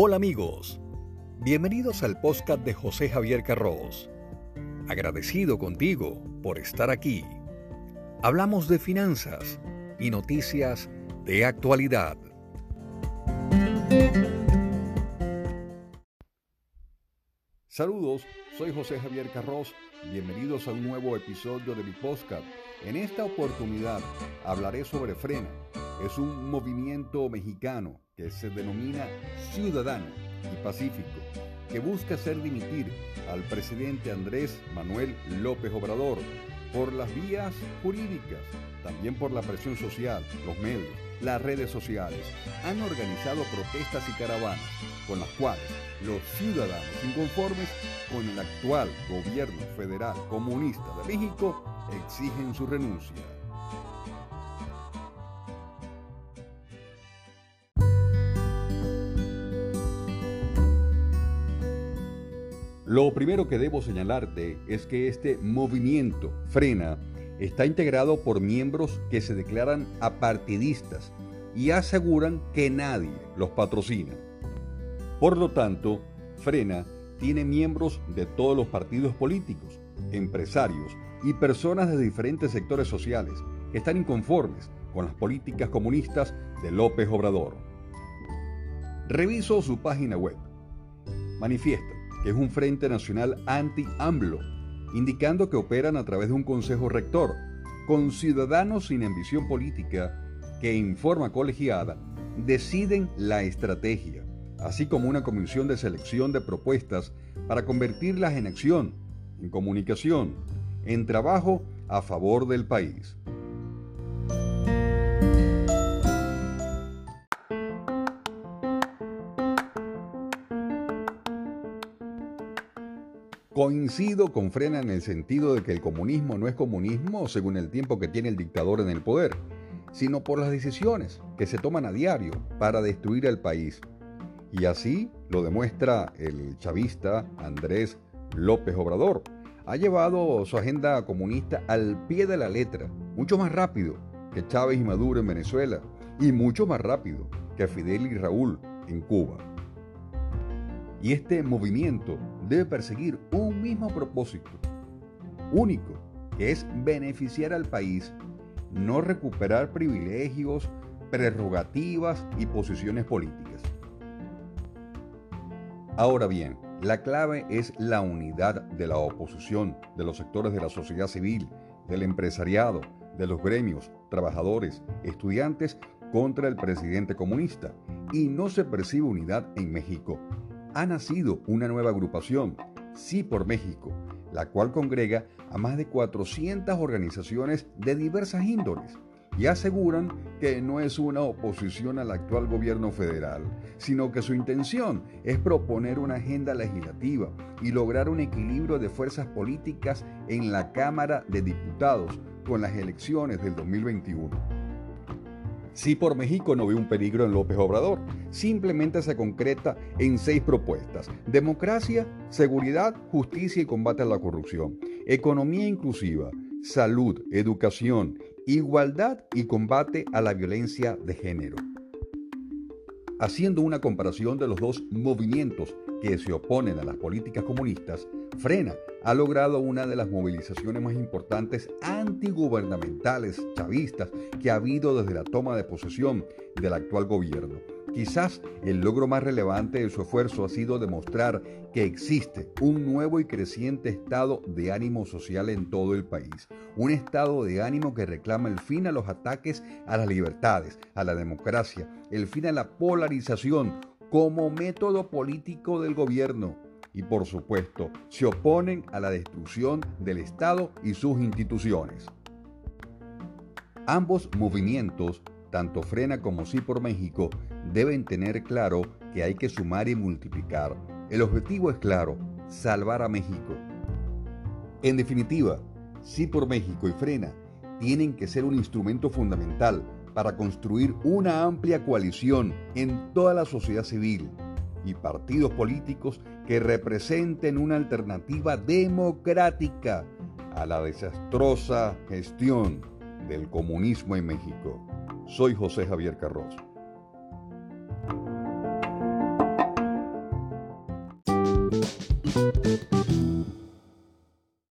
Hola amigos, bienvenidos al podcast de José Javier Carros. Agradecido contigo por estar aquí. Hablamos de finanzas y noticias de actualidad. Saludos, soy José Javier Carros. Bienvenidos a un nuevo episodio de mi podcast. En esta oportunidad hablaré sobre Frena. Es un movimiento mexicano que se denomina ciudadano y pacífico, que busca hacer dimitir al presidente Andrés Manuel López Obrador por las vías jurídicas, también por la presión social, los medios, las redes sociales. Han organizado protestas y caravanas con las cuales los ciudadanos inconformes con el actual gobierno federal comunista de México exigen su renuncia. Lo primero que debo señalarte es que este movimiento frena está integrado por miembros que se declaran apartidistas y aseguran que nadie los patrocina. Por lo tanto, Frena tiene miembros de todos los partidos políticos, empresarios y personas de diferentes sectores sociales que están inconformes con las políticas comunistas de López Obrador. Reviso su página web. Manifiesta es un Frente Nacional anti-AMLO, indicando que operan a través de un Consejo Rector, con ciudadanos sin ambición política que en forma colegiada deciden la estrategia, así como una comisión de selección de propuestas para convertirlas en acción, en comunicación, en trabajo a favor del país. Coincido con Frena en el sentido de que el comunismo no es comunismo según el tiempo que tiene el dictador en el poder, sino por las decisiones que se toman a diario para destruir al país. Y así lo demuestra el chavista Andrés López Obrador. Ha llevado su agenda comunista al pie de la letra, mucho más rápido que Chávez y Maduro en Venezuela y mucho más rápido que Fidel y Raúl en Cuba. Y este movimiento debe perseguir un mismo propósito, único, que es beneficiar al país, no recuperar privilegios, prerrogativas y posiciones políticas. Ahora bien, la clave es la unidad de la oposición, de los sectores de la sociedad civil, del empresariado, de los gremios, trabajadores, estudiantes contra el presidente comunista. Y no se percibe unidad en México ha nacido una nueva agrupación, Sí por México, la cual congrega a más de 400 organizaciones de diversas índoles y aseguran que no es una oposición al actual gobierno federal, sino que su intención es proponer una agenda legislativa y lograr un equilibrio de fuerzas políticas en la Cámara de Diputados con las elecciones del 2021. Sí por México no ve un peligro en López Obrador. Simplemente se concreta en seis propuestas. Democracia, seguridad, justicia y combate a la corrupción. Economía inclusiva, salud, educación, igualdad y combate a la violencia de género. Haciendo una comparación de los dos movimientos que se oponen a las políticas comunistas, Frena ha logrado una de las movilizaciones más importantes antigubernamentales chavistas que ha habido desde la toma de posesión del actual gobierno. Quizás el logro más relevante de su esfuerzo ha sido demostrar que existe un nuevo y creciente estado de ánimo social en todo el país. Un estado de ánimo que reclama el fin a los ataques a las libertades, a la democracia, el fin a la polarización como método político del gobierno y por supuesto se oponen a la destrucción del Estado y sus instituciones. Ambos movimientos, tanto Frena como Sí por México, deben tener claro que hay que sumar y multiplicar. El objetivo es claro, salvar a México. En definitiva, Sí por México y Frena tienen que ser un instrumento fundamental para construir una amplia coalición en toda la sociedad civil y partidos políticos que representen una alternativa democrática a la desastrosa gestión del comunismo en México. Soy José Javier Carros.